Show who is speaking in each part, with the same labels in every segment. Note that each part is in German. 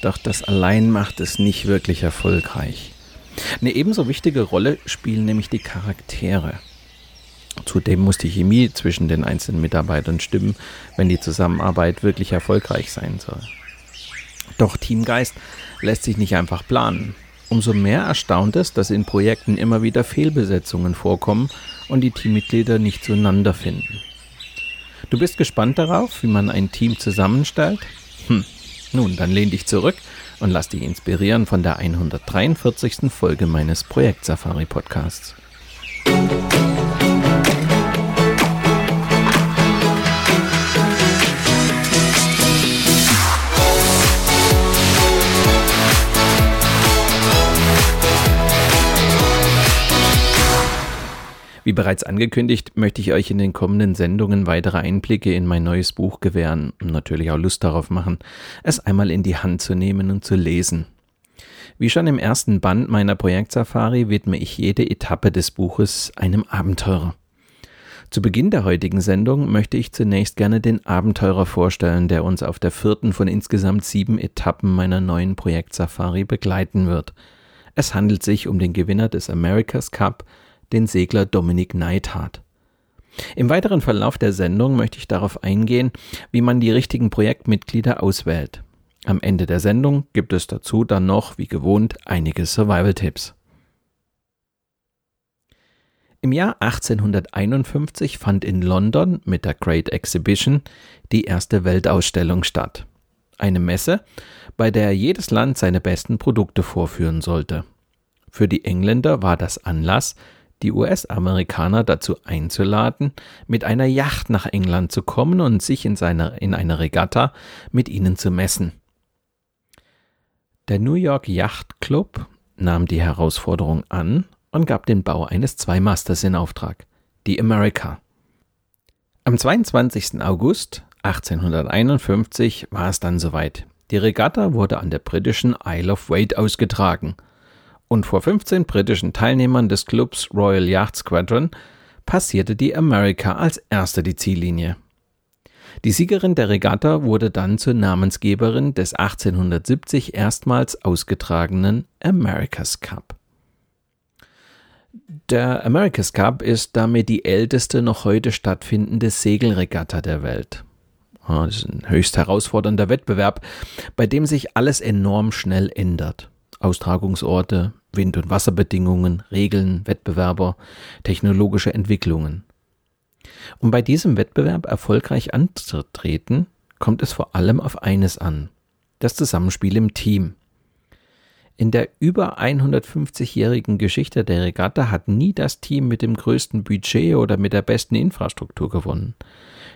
Speaker 1: doch das allein macht es nicht wirklich erfolgreich. Eine ebenso wichtige Rolle spielen nämlich die Charaktere. Zudem muss die Chemie zwischen den einzelnen Mitarbeitern stimmen, wenn die Zusammenarbeit wirklich erfolgreich sein soll. Doch Teamgeist lässt sich nicht einfach planen. Umso mehr erstaunt es, dass in Projekten immer wieder Fehlbesetzungen vorkommen und die Teammitglieder nicht zueinander finden. Du bist gespannt darauf, wie man ein Team zusammenstellt? Nun, dann lehn dich zurück und lass dich inspirieren von der 143. Folge meines Projekt Safari Podcasts. Wie bereits angekündigt, möchte ich euch in den kommenden Sendungen weitere Einblicke in mein neues Buch gewähren und natürlich auch Lust darauf machen, es einmal in die Hand zu nehmen und zu lesen. Wie schon im ersten Band meiner Projektsafari widme ich jede Etappe des Buches einem Abenteurer. Zu Beginn der heutigen Sendung möchte ich zunächst gerne den Abenteurer vorstellen, der uns auf der vierten von insgesamt sieben Etappen meiner neuen Projektsafari begleiten wird. Es handelt sich um den Gewinner des America's Cup, den Segler Dominik Neithardt. Im weiteren Verlauf der Sendung möchte ich darauf eingehen, wie man die richtigen Projektmitglieder auswählt. Am Ende der Sendung gibt es dazu dann noch, wie gewohnt, einige Survival-Tipps. Im Jahr 1851 fand in London mit der Great Exhibition die erste Weltausstellung statt. Eine Messe, bei der jedes Land seine besten Produkte vorführen sollte. Für die Engländer war das Anlass, die US-Amerikaner dazu einzuladen, mit einer Yacht nach England zu kommen und sich in, seiner, in einer Regatta mit ihnen zu messen. Der New York Yacht Club nahm die Herausforderung an und gab den Bau eines Zweimasters in Auftrag, die America. Am 22. August 1851 war es dann soweit. Die Regatta wurde an der britischen Isle of Wight ausgetragen – und vor 15 britischen Teilnehmern des Clubs Royal Yacht Squadron passierte die America als erste die Ziellinie. Die Siegerin der Regatta wurde dann zur Namensgeberin des 1870 erstmals ausgetragenen America's Cup. Der America's Cup ist damit die älteste noch heute stattfindende Segelregatta der Welt. Das ist ein höchst herausfordernder Wettbewerb, bei dem sich alles enorm schnell ändert. Austragungsorte, Wind- und Wasserbedingungen, Regeln, Wettbewerber, technologische Entwicklungen. Um bei diesem Wettbewerb erfolgreich anzutreten, kommt es vor allem auf eines an, das Zusammenspiel im Team. In der über 150-jährigen Geschichte der Regatta hat nie das Team mit dem größten Budget oder mit der besten Infrastruktur gewonnen.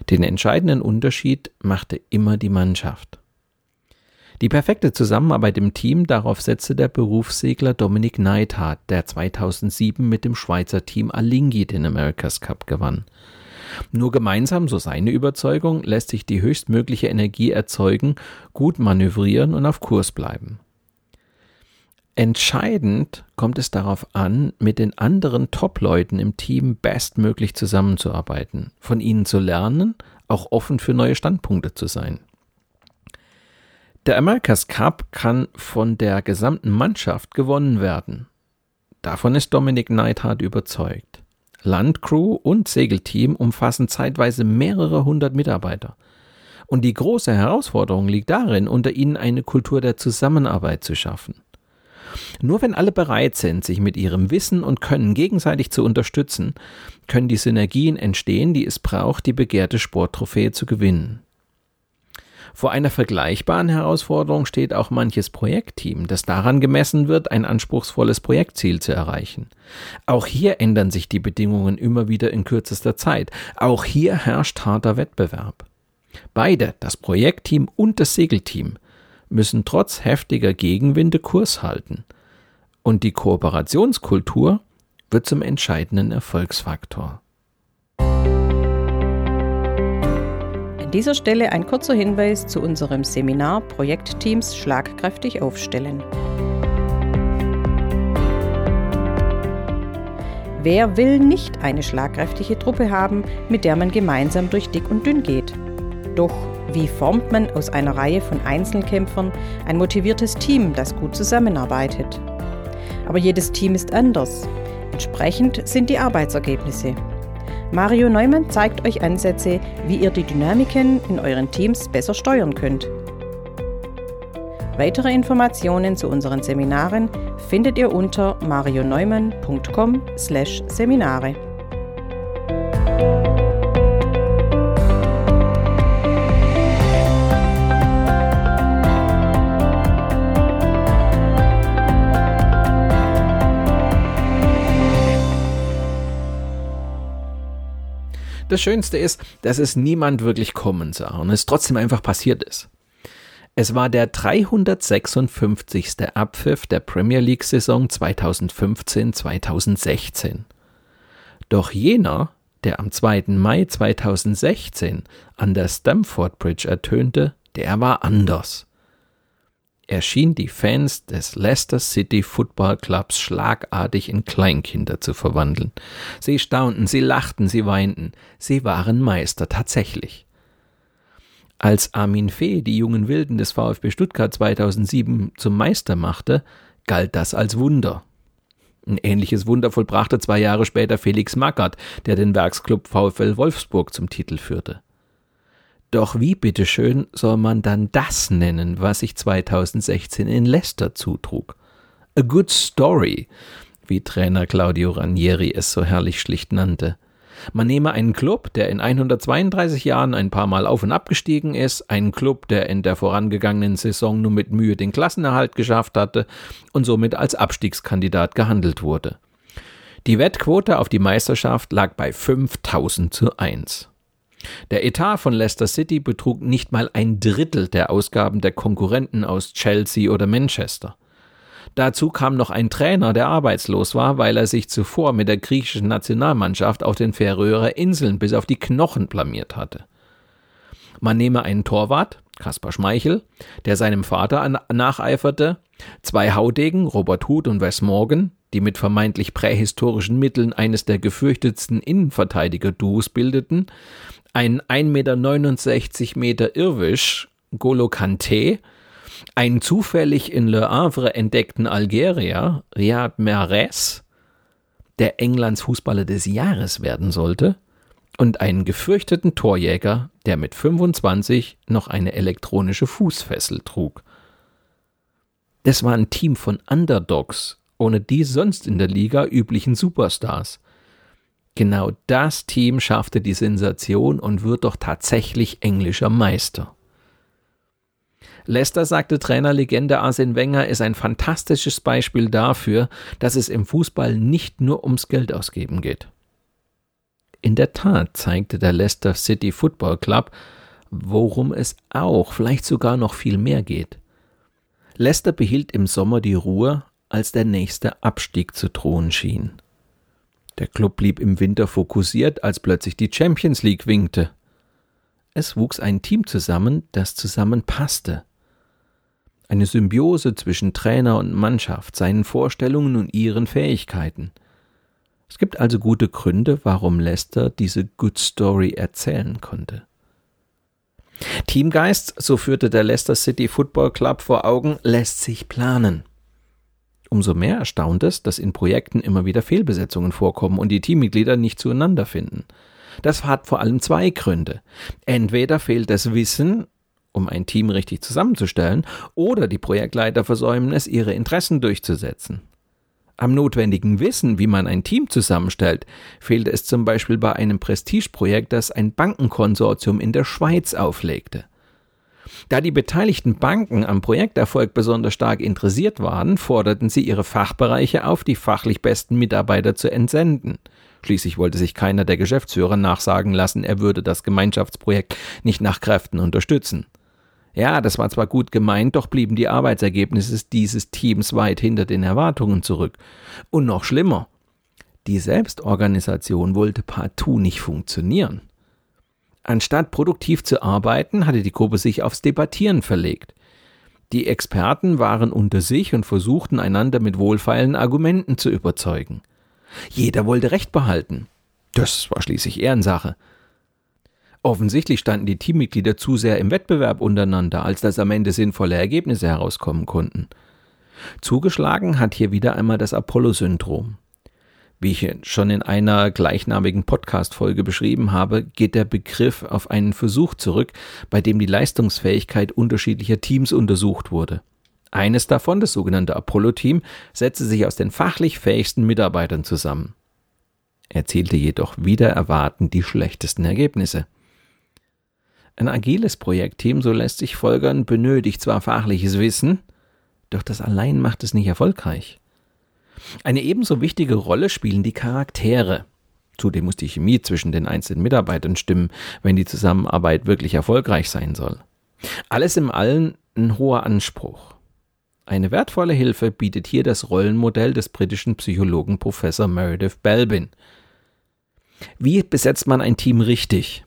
Speaker 1: Den entscheidenden Unterschied machte immer die Mannschaft. Die perfekte Zusammenarbeit im Team, darauf setzte der Berufssegler Dominik Neithardt, der 2007 mit dem Schweizer Team Alinghi den America's Cup gewann. Nur gemeinsam, so seine Überzeugung, lässt sich die höchstmögliche Energie erzeugen, gut manövrieren und auf Kurs bleiben. Entscheidend kommt es darauf an, mit den anderen Top-Leuten im Team bestmöglich zusammenzuarbeiten, von ihnen zu lernen, auch offen für neue Standpunkte zu sein. Der America's Cup kann von der gesamten Mannschaft gewonnen werden. Davon ist Dominic Neidhardt überzeugt. Landcrew und Segelteam umfassen zeitweise mehrere hundert Mitarbeiter. Und die große Herausforderung liegt darin, unter ihnen eine Kultur der Zusammenarbeit zu schaffen. Nur wenn alle bereit sind, sich mit ihrem Wissen und Können gegenseitig zu unterstützen, können die Synergien entstehen, die es braucht, die begehrte Sporttrophäe zu gewinnen. Vor einer vergleichbaren Herausforderung steht auch manches Projektteam, das daran gemessen wird, ein anspruchsvolles Projektziel zu erreichen. Auch hier ändern sich die Bedingungen immer wieder in kürzester Zeit. Auch hier herrscht harter Wettbewerb. Beide, das Projektteam und das Segelteam, müssen trotz heftiger Gegenwinde Kurs halten. Und die Kooperationskultur wird zum entscheidenden Erfolgsfaktor.
Speaker 2: Dieser Stelle ein kurzer Hinweis zu unserem Seminar Projektteams schlagkräftig aufstellen. Wer will nicht eine schlagkräftige Truppe haben, mit der man gemeinsam durch dick und dünn geht? Doch wie formt man aus einer Reihe von Einzelkämpfern ein motiviertes Team, das gut zusammenarbeitet? Aber jedes Team ist anders. Entsprechend sind die Arbeitsergebnisse. Mario Neumann zeigt euch Ansätze, wie ihr die Dynamiken in euren Teams besser steuern könnt. Weitere Informationen zu unseren Seminaren findet ihr unter marioneumann.com/seminare.
Speaker 1: Das Schönste ist, dass es niemand wirklich kommen sah und es trotzdem einfach passiert ist. Es war der 356. Abpfiff der Premier League-Saison 2015-2016. Doch jener, der am 2. Mai 2016 an der Stamford Bridge ertönte, der war anders. Er schien die Fans des Leicester City Football Clubs schlagartig in Kleinkinder zu verwandeln. Sie staunten, sie lachten, sie weinten, sie waren Meister tatsächlich. Als Armin Fee die jungen Wilden des VfB Stuttgart 2007 zum Meister machte, galt das als Wunder. Ein ähnliches Wunder vollbrachte zwei Jahre später Felix Magath, der den Werksclub VfL Wolfsburg zum Titel führte. Doch wie bitteschön soll man dann das nennen, was sich 2016 in Leicester zutrug? A good story, wie Trainer Claudio Ranieri es so herrlich schlicht nannte. Man nehme einen Club, der in 132 Jahren ein paar Mal auf und ab gestiegen ist, einen Club, der in der vorangegangenen Saison nur mit Mühe den Klassenerhalt geschafft hatte und somit als Abstiegskandidat gehandelt wurde. Die Wettquote auf die Meisterschaft lag bei 5000 zu 1. Der Etat von Leicester City betrug nicht mal ein Drittel der Ausgaben der Konkurrenten aus Chelsea oder Manchester. Dazu kam noch ein Trainer, der arbeitslos war, weil er sich zuvor mit der griechischen Nationalmannschaft auf den Färöer Inseln bis auf die Knochen blamiert hatte. Man nehme einen Torwart, Kaspar Schmeichel, der seinem Vater nacheiferte, zwei Haudegen, Robert Huth und Wes Morgan, die mit vermeintlich prähistorischen Mitteln eines der gefürchtetsten Innenverteidiger-Duos bildeten, einen 1,69 Meter Irrwisch, Golo Kante, einen zufällig in Le Havre entdeckten Algerier, Riyad Mahrez, der Englands Fußballer des Jahres werden sollte, und einen gefürchteten Torjäger, der mit 25 noch eine elektronische Fußfessel trug. Das war ein Team von Underdogs, ohne die sonst in der Liga üblichen Superstars. Genau das Team schaffte die Sensation und wird doch tatsächlich englischer Meister. Leicester, sagte Trainerlegende Arsene Wenger, ist ein fantastisches Beispiel dafür, dass es im Fußball nicht nur ums Geld ausgeben geht. In der Tat zeigte der Leicester City Football Club, worum es auch, vielleicht sogar noch viel mehr geht. Leicester behielt im Sommer die Ruhe, als der nächste Abstieg zu drohen schien. Der Club blieb im Winter fokussiert, als plötzlich die Champions League winkte. Es wuchs ein Team zusammen, das zusammenpasste eine Symbiose zwischen Trainer und Mannschaft, seinen Vorstellungen und ihren Fähigkeiten. Es gibt also gute Gründe, warum Leicester diese Good Story erzählen konnte. Teamgeist, so führte der Leicester City Football Club vor Augen, lässt sich planen. Umso mehr erstaunt es, dass in Projekten immer wieder Fehlbesetzungen vorkommen und die Teammitglieder nicht zueinander finden. Das hat vor allem zwei Gründe. Entweder fehlt das Wissen um ein Team richtig zusammenzustellen, oder die Projektleiter versäumen es, ihre Interessen durchzusetzen. Am notwendigen Wissen, wie man ein Team zusammenstellt, fehlt es zum Beispiel bei einem Prestigeprojekt, das ein Bankenkonsortium in der Schweiz auflegte. Da die beteiligten Banken am Projekterfolg besonders stark interessiert waren, forderten sie ihre Fachbereiche auf, die fachlich besten Mitarbeiter zu entsenden. Schließlich wollte sich keiner der Geschäftsführer nachsagen lassen, er würde das Gemeinschaftsprojekt nicht nach Kräften unterstützen. Ja, das war zwar gut gemeint, doch blieben die Arbeitsergebnisse dieses Teams weit hinter den Erwartungen zurück. Und noch schlimmer, die Selbstorganisation wollte partout nicht funktionieren. Anstatt produktiv zu arbeiten, hatte die Gruppe sich aufs Debattieren verlegt. Die Experten waren unter sich und versuchten einander mit wohlfeilen Argumenten zu überzeugen. Jeder wollte Recht behalten. Das war schließlich Ehrensache. Offensichtlich standen die Teammitglieder zu sehr im Wettbewerb untereinander, als dass am Ende sinnvolle Ergebnisse herauskommen konnten. Zugeschlagen hat hier wieder einmal das Apollo-Syndrom. Wie ich schon in einer gleichnamigen Podcast-Folge beschrieben habe, geht der Begriff auf einen Versuch zurück, bei dem die Leistungsfähigkeit unterschiedlicher Teams untersucht wurde. Eines davon, das sogenannte Apollo-Team, setzte sich aus den fachlich fähigsten Mitarbeitern zusammen. Erzielte jedoch wieder erwarten die schlechtesten Ergebnisse. Ein agiles Projektteam, so lässt sich folgern, benötigt zwar fachliches Wissen, doch das allein macht es nicht erfolgreich. Eine ebenso wichtige Rolle spielen die Charaktere. Zudem muss die Chemie zwischen den einzelnen Mitarbeitern stimmen, wenn die Zusammenarbeit wirklich erfolgreich sein soll. Alles im Allen ein hoher Anspruch. Eine wertvolle Hilfe bietet hier das Rollenmodell des britischen Psychologen Professor Meredith Belbin. Wie besetzt man ein Team richtig?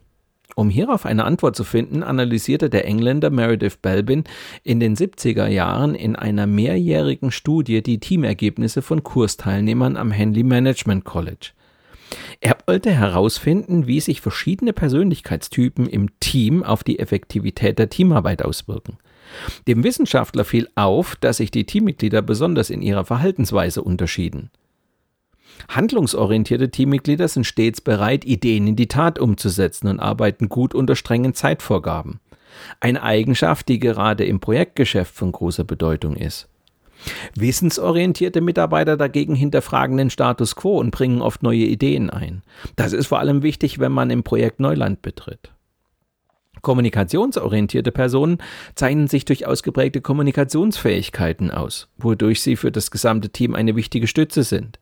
Speaker 1: Um hierauf eine Antwort zu finden, analysierte der Engländer Meredith Belbin in den 70er Jahren in einer mehrjährigen Studie die Teamergebnisse von Kursteilnehmern am Henley Management College. Er wollte herausfinden, wie sich verschiedene Persönlichkeitstypen im Team auf die Effektivität der Teamarbeit auswirken. Dem Wissenschaftler fiel auf, dass sich die Teammitglieder besonders in ihrer Verhaltensweise unterschieden. Handlungsorientierte Teammitglieder sind stets bereit, Ideen in die Tat umzusetzen und arbeiten gut unter strengen Zeitvorgaben. Eine Eigenschaft, die gerade im Projektgeschäft von großer Bedeutung ist. Wissensorientierte Mitarbeiter dagegen hinterfragen den Status quo und bringen oft neue Ideen ein. Das ist vor allem wichtig, wenn man im Projekt Neuland betritt. Kommunikationsorientierte Personen zeichnen sich durch ausgeprägte Kommunikationsfähigkeiten aus, wodurch sie für das gesamte Team eine wichtige Stütze sind.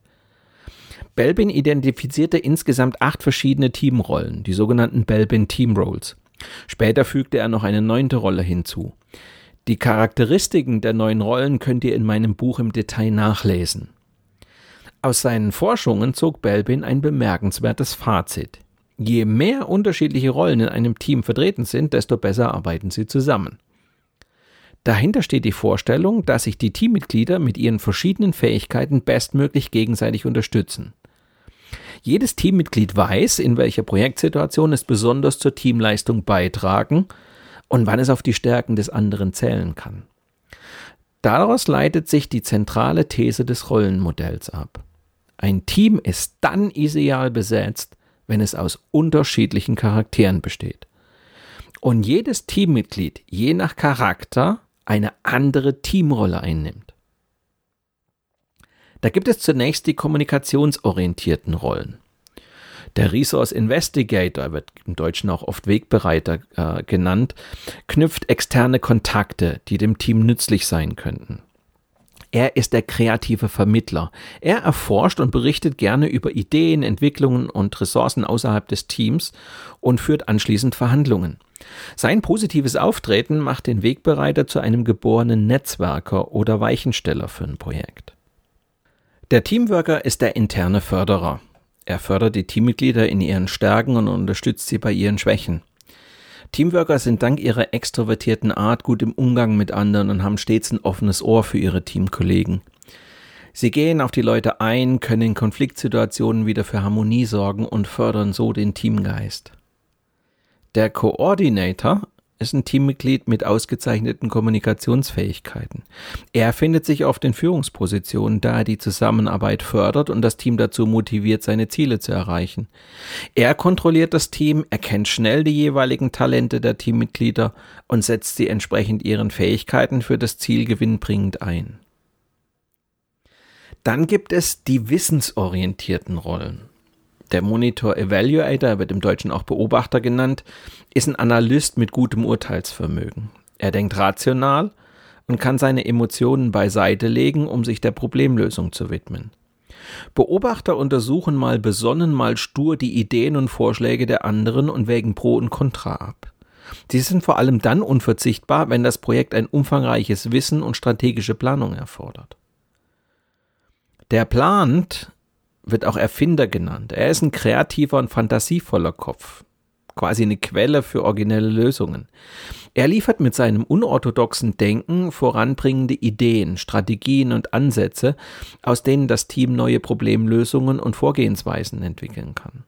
Speaker 1: Belbin identifizierte insgesamt acht verschiedene Teamrollen, die sogenannten Belbin Team Roles. Später fügte er noch eine neunte Rolle hinzu. Die Charakteristiken der neuen Rollen könnt ihr in meinem Buch im Detail nachlesen. Aus seinen Forschungen zog Belbin ein bemerkenswertes Fazit. Je mehr unterschiedliche Rollen in einem Team vertreten sind, desto besser arbeiten sie zusammen. Dahinter steht die Vorstellung, dass sich die Teammitglieder mit ihren verschiedenen Fähigkeiten bestmöglich gegenseitig unterstützen. Jedes Teammitglied weiß, in welcher Projektsituation es besonders zur Teamleistung beitragen und wann es auf die Stärken des anderen zählen kann. Daraus leitet sich die zentrale These des Rollenmodells ab. Ein Team ist dann ideal besetzt, wenn es aus unterschiedlichen Charakteren besteht. Und jedes Teammitglied, je nach Charakter, eine andere Teamrolle einnimmt. Da gibt es zunächst die kommunikationsorientierten Rollen. Der Resource Investigator wird im Deutschen auch oft Wegbereiter äh, genannt, knüpft externe Kontakte, die dem Team nützlich sein könnten. Er ist der kreative Vermittler. Er erforscht und berichtet gerne über Ideen, Entwicklungen und Ressourcen außerhalb des Teams und führt anschließend Verhandlungen. Sein positives Auftreten macht den Wegbereiter zu einem geborenen Netzwerker oder Weichensteller für ein Projekt. Der Teamworker ist der interne Förderer. Er fördert die Teammitglieder in ihren Stärken und unterstützt sie bei ihren Schwächen. Teamworker sind dank ihrer extrovertierten Art gut im Umgang mit anderen und haben stets ein offenes Ohr für ihre Teamkollegen. Sie gehen auf die Leute ein, können in Konfliktsituationen wieder für Harmonie sorgen und fördern so den Teamgeist. Der Coordinator ist ein Teammitglied mit ausgezeichneten Kommunikationsfähigkeiten. Er findet sich oft in Führungspositionen, da er die Zusammenarbeit fördert und das Team dazu motiviert, seine Ziele zu erreichen. Er kontrolliert das Team, erkennt schnell die jeweiligen Talente der Teammitglieder und setzt sie entsprechend ihren Fähigkeiten für das Ziel gewinnbringend ein. Dann gibt es die wissensorientierten Rollen. Der Monitor Evaluator, wird im Deutschen auch Beobachter genannt, ist ein Analyst mit gutem Urteilsvermögen. Er denkt rational und kann seine Emotionen beiseite legen, um sich der Problemlösung zu widmen. Beobachter untersuchen mal besonnen, mal stur die Ideen und Vorschläge der anderen und wägen Pro und Contra ab. Sie sind vor allem dann unverzichtbar, wenn das Projekt ein umfangreiches Wissen und strategische Planung erfordert. Der plant wird auch Erfinder genannt. Er ist ein kreativer und fantasievoller Kopf, quasi eine Quelle für originelle Lösungen. Er liefert mit seinem unorthodoxen Denken voranbringende Ideen, Strategien und Ansätze, aus denen das Team neue Problemlösungen und Vorgehensweisen entwickeln kann.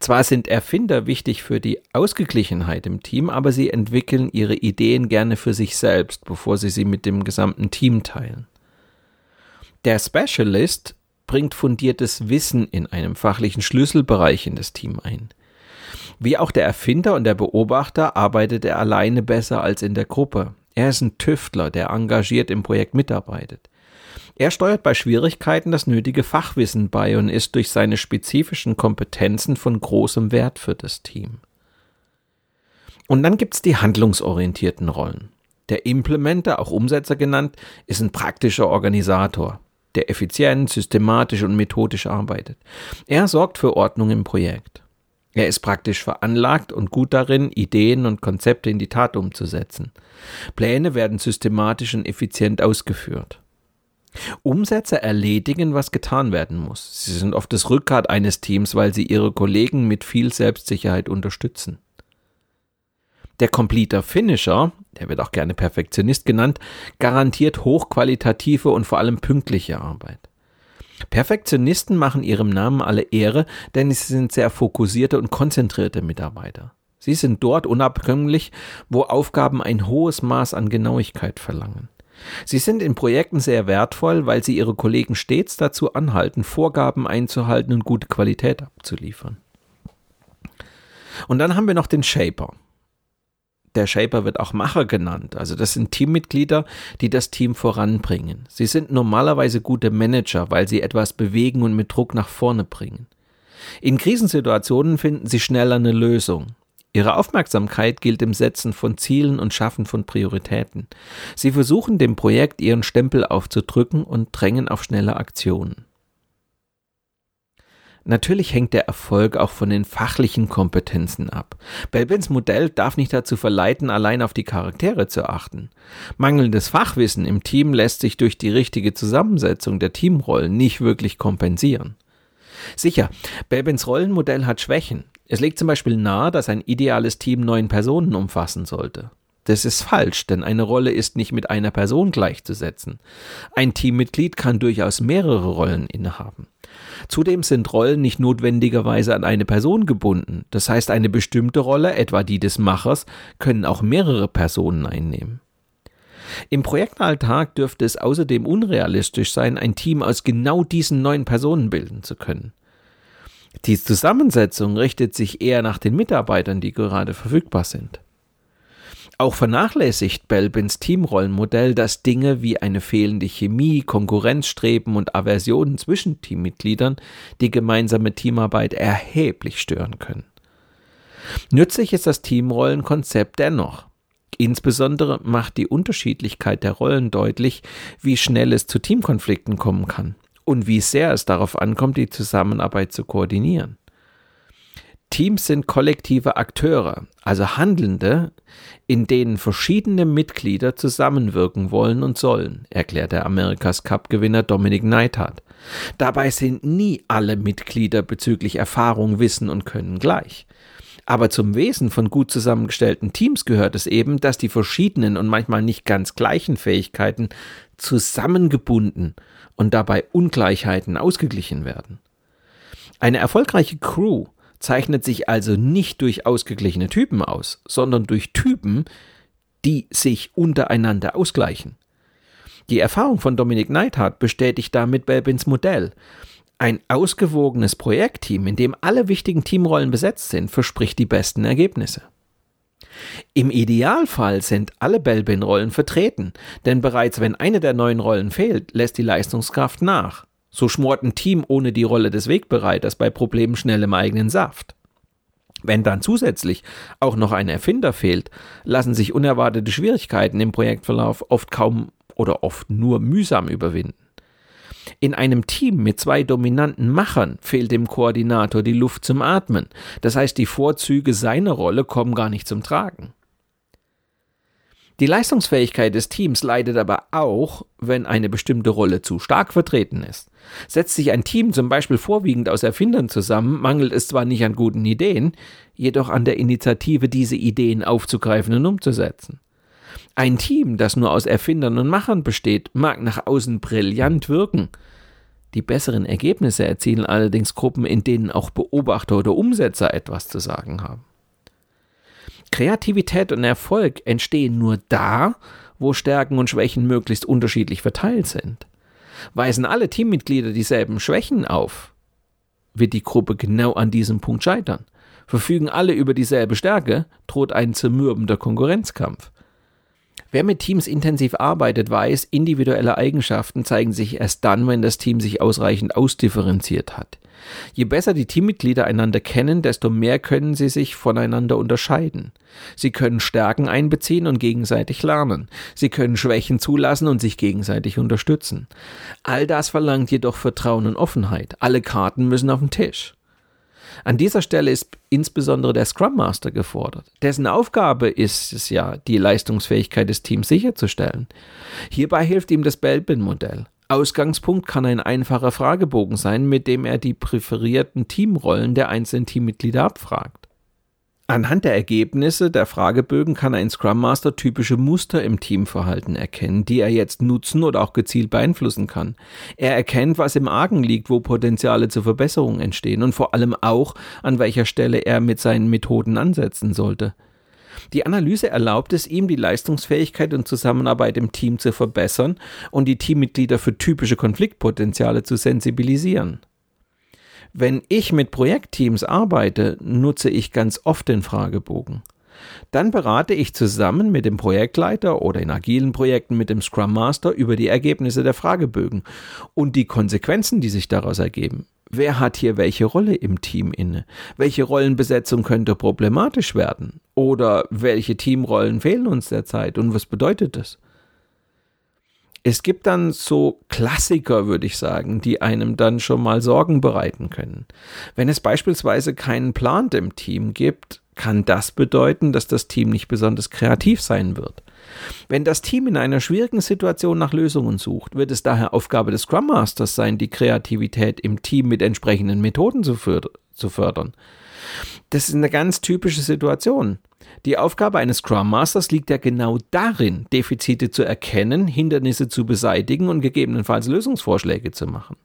Speaker 1: Zwar sind Erfinder wichtig für die Ausgeglichenheit im Team, aber sie entwickeln ihre Ideen gerne für sich selbst, bevor sie sie mit dem gesamten Team teilen. Der Specialist bringt fundiertes Wissen in einem fachlichen Schlüsselbereich in das Team ein. Wie auch der Erfinder und der Beobachter arbeitet er alleine besser als in der Gruppe. Er ist ein Tüftler, der engagiert im Projekt mitarbeitet. Er steuert bei Schwierigkeiten das nötige Fachwissen bei und ist durch seine spezifischen Kompetenzen von großem Wert für das Team. Und dann gibt's die handlungsorientierten Rollen. Der Implementer, auch Umsetzer genannt, ist ein praktischer Organisator, der effizient, systematisch und methodisch arbeitet. Er sorgt für Ordnung im Projekt. Er ist praktisch veranlagt und gut darin, Ideen und Konzepte in die Tat umzusetzen. Pläne werden systematisch und effizient ausgeführt. Umsetzer erledigen, was getan werden muss. Sie sind oft das Rückgrat eines Teams, weil sie ihre Kollegen mit viel Selbstsicherheit unterstützen. Der Completer Finisher, der wird auch gerne Perfektionist genannt, garantiert hochqualitative und vor allem pünktliche Arbeit. Perfektionisten machen ihrem Namen alle Ehre, denn sie sind sehr fokussierte und konzentrierte Mitarbeiter. Sie sind dort unabkömmlich, wo Aufgaben ein hohes Maß an Genauigkeit verlangen. Sie sind in Projekten sehr wertvoll, weil sie ihre Kollegen stets dazu anhalten, Vorgaben einzuhalten und gute Qualität abzuliefern. Und dann haben wir noch den Shaper. Der Shaper wird auch Macher genannt. Also das sind Teammitglieder, die das Team voranbringen. Sie sind normalerweise gute Manager, weil sie etwas bewegen und mit Druck nach vorne bringen. In Krisensituationen finden sie schneller eine Lösung. Ihre Aufmerksamkeit gilt im Setzen von Zielen und Schaffen von Prioritäten. Sie versuchen dem Projekt ihren Stempel aufzudrücken und drängen auf schnelle Aktionen. Natürlich hängt der Erfolg auch von den fachlichen Kompetenzen ab. Belbins Modell darf nicht dazu verleiten, allein auf die Charaktere zu achten. Mangelndes Fachwissen im Team lässt sich durch die richtige Zusammensetzung der Teamrollen nicht wirklich kompensieren. Sicher, Belbins Rollenmodell hat Schwächen. Es legt zum Beispiel nahe, dass ein ideales Team neun Personen umfassen sollte. Das ist falsch, denn eine Rolle ist nicht mit einer Person gleichzusetzen. Ein Teammitglied kann durchaus mehrere Rollen innehaben. Zudem sind Rollen nicht notwendigerweise an eine Person gebunden. Das heißt, eine bestimmte Rolle, etwa die des Machers, können auch mehrere Personen einnehmen. Im Projektalltag dürfte es außerdem unrealistisch sein, ein Team aus genau diesen neun Personen bilden zu können. Die Zusammensetzung richtet sich eher nach den Mitarbeitern, die gerade verfügbar sind. Auch vernachlässigt Belbins Teamrollenmodell, dass Dinge wie eine fehlende Chemie, Konkurrenzstreben und Aversionen zwischen Teammitgliedern die gemeinsame Teamarbeit erheblich stören können. Nützlich ist das Teamrollenkonzept dennoch. Insbesondere macht die Unterschiedlichkeit der Rollen deutlich, wie schnell es zu Teamkonflikten kommen kann und wie sehr es darauf ankommt, die Zusammenarbeit zu koordinieren. Teams sind kollektive Akteure, also Handelnde, in denen verschiedene Mitglieder zusammenwirken wollen und sollen, erklärt der Amerikas Cup-Gewinner Dominic Neidhardt. Dabei sind nie alle Mitglieder bezüglich Erfahrung, Wissen und Können gleich. Aber zum Wesen von gut zusammengestellten Teams gehört es eben, dass die verschiedenen und manchmal nicht ganz gleichen Fähigkeiten zusammengebunden und dabei Ungleichheiten ausgeglichen werden. Eine erfolgreiche Crew zeichnet sich also nicht durch ausgeglichene Typen aus, sondern durch Typen, die sich untereinander ausgleichen. Die Erfahrung von Dominik Neidhardt bestätigt damit Belbins Modell. Ein ausgewogenes Projektteam, in dem alle wichtigen Teamrollen besetzt sind, verspricht die besten Ergebnisse. Im Idealfall sind alle Belbin-Rollen vertreten, denn bereits wenn eine der neuen Rollen fehlt, lässt die Leistungskraft nach. So schmort ein Team ohne die Rolle des Wegbereiters bei Problemen schnell im eigenen Saft. Wenn dann zusätzlich auch noch ein Erfinder fehlt, lassen sich unerwartete Schwierigkeiten im Projektverlauf oft kaum oder oft nur mühsam überwinden. In einem Team mit zwei dominanten Machern fehlt dem Koordinator die Luft zum Atmen. Das heißt, die Vorzüge seiner Rolle kommen gar nicht zum Tragen. Die Leistungsfähigkeit des Teams leidet aber auch, wenn eine bestimmte Rolle zu stark vertreten ist. Setzt sich ein Team zum Beispiel vorwiegend aus Erfindern zusammen, mangelt es zwar nicht an guten Ideen, jedoch an der Initiative, diese Ideen aufzugreifen und umzusetzen. Ein Team, das nur aus Erfindern und Machern besteht, mag nach außen brillant wirken. Die besseren Ergebnisse erzielen allerdings Gruppen, in denen auch Beobachter oder Umsetzer etwas zu sagen haben. Kreativität und Erfolg entstehen nur da, wo Stärken und Schwächen möglichst unterschiedlich verteilt sind. Weisen alle Teammitglieder dieselben Schwächen auf, wird die Gruppe genau an diesem Punkt scheitern. Verfügen alle über dieselbe Stärke, droht ein zermürbender Konkurrenzkampf. Wer mit Teams intensiv arbeitet, weiß, individuelle Eigenschaften zeigen sich erst dann, wenn das Team sich ausreichend ausdifferenziert hat. Je besser die Teammitglieder einander kennen, desto mehr können sie sich voneinander unterscheiden. Sie können Stärken einbeziehen und gegenseitig lernen. Sie können Schwächen zulassen und sich gegenseitig unterstützen. All das verlangt jedoch Vertrauen und Offenheit. Alle Karten müssen auf den Tisch. An dieser Stelle ist insbesondere der Scrum Master gefordert. Dessen Aufgabe ist es ja, die Leistungsfähigkeit des Teams sicherzustellen. Hierbei hilft ihm das Belbin-Modell. Ausgangspunkt kann ein einfacher Fragebogen sein, mit dem er die präferierten Teamrollen der einzelnen Teammitglieder abfragt. Anhand der Ergebnisse der Fragebögen kann ein Scrum Master typische Muster im Teamverhalten erkennen, die er jetzt nutzen oder auch gezielt beeinflussen kann. Er erkennt, was im Argen liegt, wo Potenziale zur Verbesserung entstehen und vor allem auch, an welcher Stelle er mit seinen Methoden ansetzen sollte. Die Analyse erlaubt es ihm, die Leistungsfähigkeit und Zusammenarbeit im Team zu verbessern und die Teammitglieder für typische Konfliktpotenziale zu sensibilisieren. Wenn ich mit Projektteams arbeite, nutze ich ganz oft den Fragebogen. Dann berate ich zusammen mit dem Projektleiter oder in agilen Projekten mit dem Scrum Master über die Ergebnisse der Fragebögen und die Konsequenzen, die sich daraus ergeben. Wer hat hier welche Rolle im Team inne? Welche Rollenbesetzung könnte problematisch werden? Oder welche Teamrollen fehlen uns derzeit und was bedeutet das? Es gibt dann so Klassiker, würde ich sagen, die einem dann schon mal Sorgen bereiten können. Wenn es beispielsweise keinen Plan im Team gibt, kann das bedeuten, dass das Team nicht besonders kreativ sein wird. Wenn das Team in einer schwierigen Situation nach Lösungen sucht, wird es daher Aufgabe des Scrum Masters sein, die Kreativität im Team mit entsprechenden Methoden zu, fördern. Das ist eine ganz typische Situation. Die Aufgabe eines Scrum Masters liegt ja genau darin, Defizite zu erkennen, Hindernisse zu beseitigen und gegebenenfalls Lösungsvorschläge zu machen.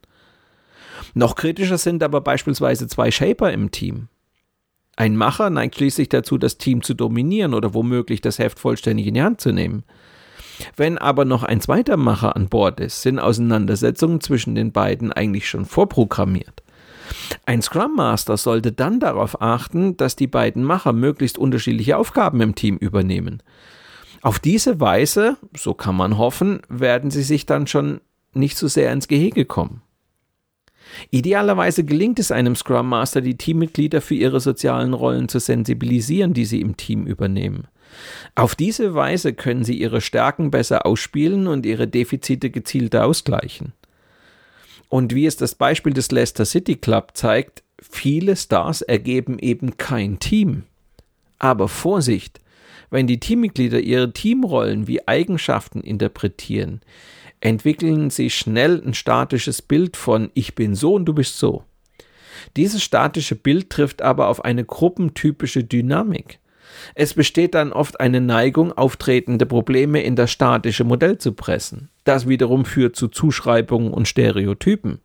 Speaker 1: Noch kritischer sind aber beispielsweise zwei Shaper im Team. Ein Macher neigt schließlich dazu, das Team zu dominieren oder womöglich das Heft vollständig in die Hand zu nehmen. Wenn aber noch ein zweiter Macher an Bord ist, sind Auseinandersetzungen zwischen den beiden eigentlich schon vorprogrammiert. Ein Scrum Master sollte dann darauf achten, dass die beiden Macher möglichst unterschiedliche Aufgaben im Team übernehmen. Auf diese Weise, so kann man hoffen, werden sie sich dann schon nicht so sehr ins Gehege kommen. Idealerweise gelingt es einem Scrum Master, die Teammitglieder für ihre sozialen Rollen zu sensibilisieren, die sie im Team übernehmen. Auf diese Weise können sie ihre Stärken besser ausspielen und ihre Defizite gezielter ausgleichen. Und wie es das Beispiel des Leicester City Club zeigt, viele Stars ergeben eben kein Team. Aber Vorsicht, wenn die Teammitglieder ihre Teamrollen wie Eigenschaften interpretieren, entwickeln sie schnell ein statisches Bild von ich bin so und du bist so. Dieses statische Bild trifft aber auf eine gruppentypische Dynamik. Es besteht dann oft eine Neigung, auftretende Probleme in das statische Modell zu pressen. Das wiederum führt zu Zuschreibungen und Stereotypen.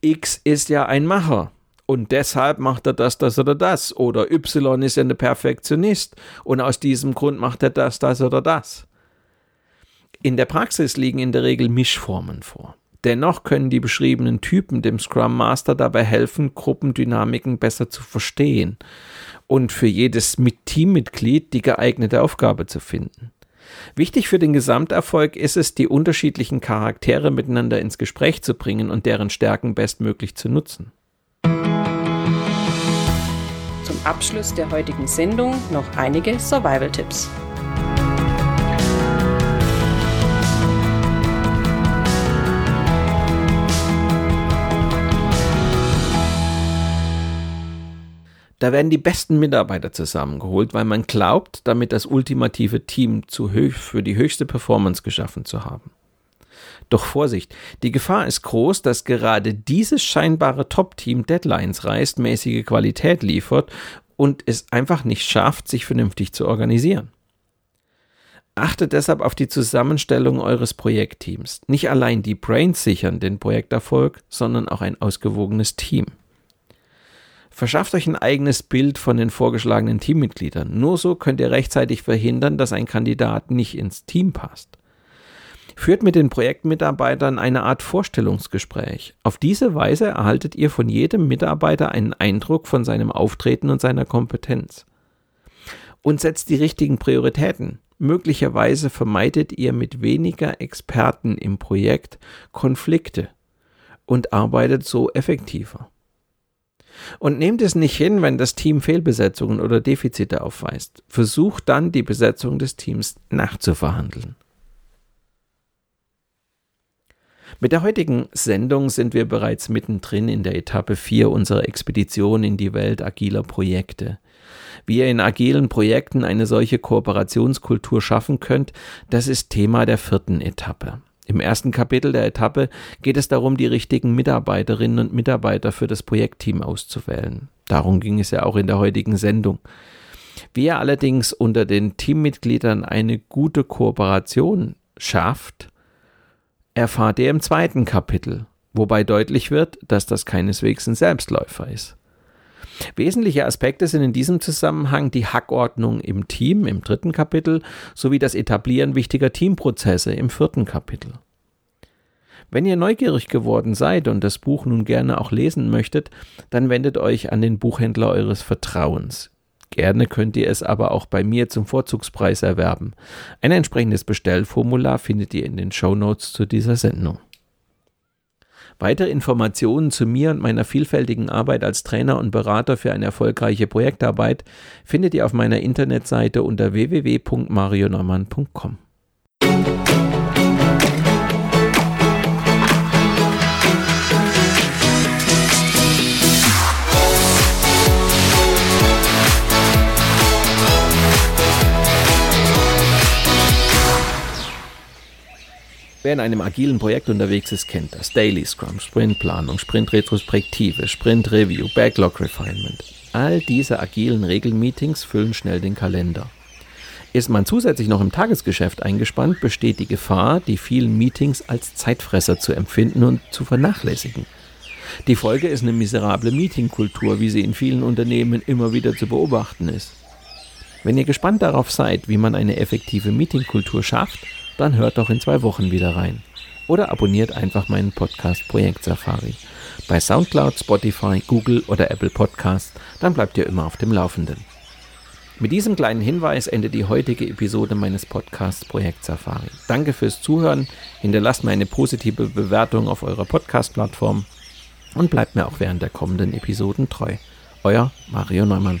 Speaker 1: X ist ja ein Macher und deshalb macht er das, das oder das. Oder Y ist ja ein Perfektionist und aus diesem Grund macht er das, das oder das. In der Praxis liegen in der Regel Mischformen vor. Dennoch können die beschriebenen Typen dem Scrum Master dabei helfen, Gruppendynamiken besser zu verstehen und für jedes Teammitglied die geeignete Aufgabe zu finden. Wichtig für den Gesamterfolg ist es, die unterschiedlichen Charaktere miteinander ins Gespräch zu bringen und deren Stärken bestmöglich zu nutzen.
Speaker 2: Zum Abschluss der heutigen Sendung noch einige Survival-Tipps.
Speaker 1: Da werden die besten Mitarbeiter zusammengeholt, weil man glaubt, damit das ultimative Team zu für die höchste Performance geschaffen zu haben. Doch Vorsicht, die Gefahr ist groß, dass gerade dieses scheinbare Top-Team Deadlines reißt, mäßige Qualität liefert und es einfach nicht schafft, sich vernünftig zu organisieren. Achtet deshalb auf die Zusammenstellung eures Projektteams. Nicht allein die Brains sichern den Projekterfolg, sondern auch ein ausgewogenes Team. Verschafft euch ein eigenes Bild von den vorgeschlagenen Teammitgliedern. Nur so könnt ihr rechtzeitig verhindern, dass ein Kandidat nicht ins Team passt. Führt mit den Projektmitarbeitern eine Art Vorstellungsgespräch. Auf diese Weise erhaltet ihr von jedem Mitarbeiter einen Eindruck von seinem Auftreten und seiner Kompetenz. Und setzt die richtigen Prioritäten. Möglicherweise vermeidet ihr mit weniger Experten im Projekt Konflikte und arbeitet so effektiver. Und nehmt es nicht hin, wenn das Team Fehlbesetzungen oder Defizite aufweist. Versucht dann, die Besetzung des Teams nachzuverhandeln. Mit der heutigen Sendung sind wir bereits mittendrin in der Etappe 4 unserer Expedition in die Welt agiler Projekte. Wie ihr in agilen Projekten eine solche Kooperationskultur schaffen könnt, das ist Thema der vierten Etappe. Im ersten Kapitel der Etappe geht es darum, die richtigen Mitarbeiterinnen und Mitarbeiter für das Projektteam auszuwählen. Darum ging es ja auch in der heutigen Sendung. Wie ihr allerdings unter den Teammitgliedern eine gute Kooperation schafft, erfahrt ihr im zweiten Kapitel, wobei deutlich wird, dass das keineswegs ein Selbstläufer ist. Wesentliche Aspekte sind in diesem Zusammenhang die Hackordnung im Team im dritten Kapitel sowie das Etablieren wichtiger Teamprozesse im vierten Kapitel. Wenn ihr neugierig geworden seid und das Buch nun gerne auch lesen möchtet, dann wendet euch an den Buchhändler eures Vertrauens. Gerne könnt ihr es aber auch bei mir zum Vorzugspreis erwerben. Ein entsprechendes Bestellformular findet ihr in den Show Notes zu dieser Sendung. Weitere Informationen zu mir und meiner vielfältigen Arbeit als Trainer und Berater für eine erfolgreiche Projektarbeit findet ihr auf meiner Internetseite unter www.marioneumann.com. Wer in einem agilen Projekt unterwegs ist, kennt das. Daily Scrum, Sprintplanung, Sprint-Retrospektive, Sprint-Review, Backlog-Refinement. All diese agilen Regelmeetings füllen schnell den Kalender. Ist man zusätzlich noch im Tagesgeschäft eingespannt, besteht die Gefahr, die vielen Meetings als Zeitfresser zu empfinden und zu vernachlässigen. Die Folge ist eine miserable Meetingkultur, wie sie in vielen Unternehmen immer wieder zu beobachten ist. Wenn ihr gespannt darauf seid, wie man eine effektive Meetingkultur schafft, dann hört doch in zwei Wochen wieder rein. Oder abonniert einfach meinen Podcast Projekt Safari. Bei Soundcloud, Spotify, Google oder Apple Podcasts, dann bleibt ihr immer auf dem Laufenden. Mit diesem kleinen Hinweis endet die heutige Episode meines Podcasts Projekt Safari. Danke fürs Zuhören, hinterlasst mir eine positive Bewertung auf eurer Podcast-Plattform und bleibt mir auch während der kommenden Episoden treu. Euer Mario Neumann.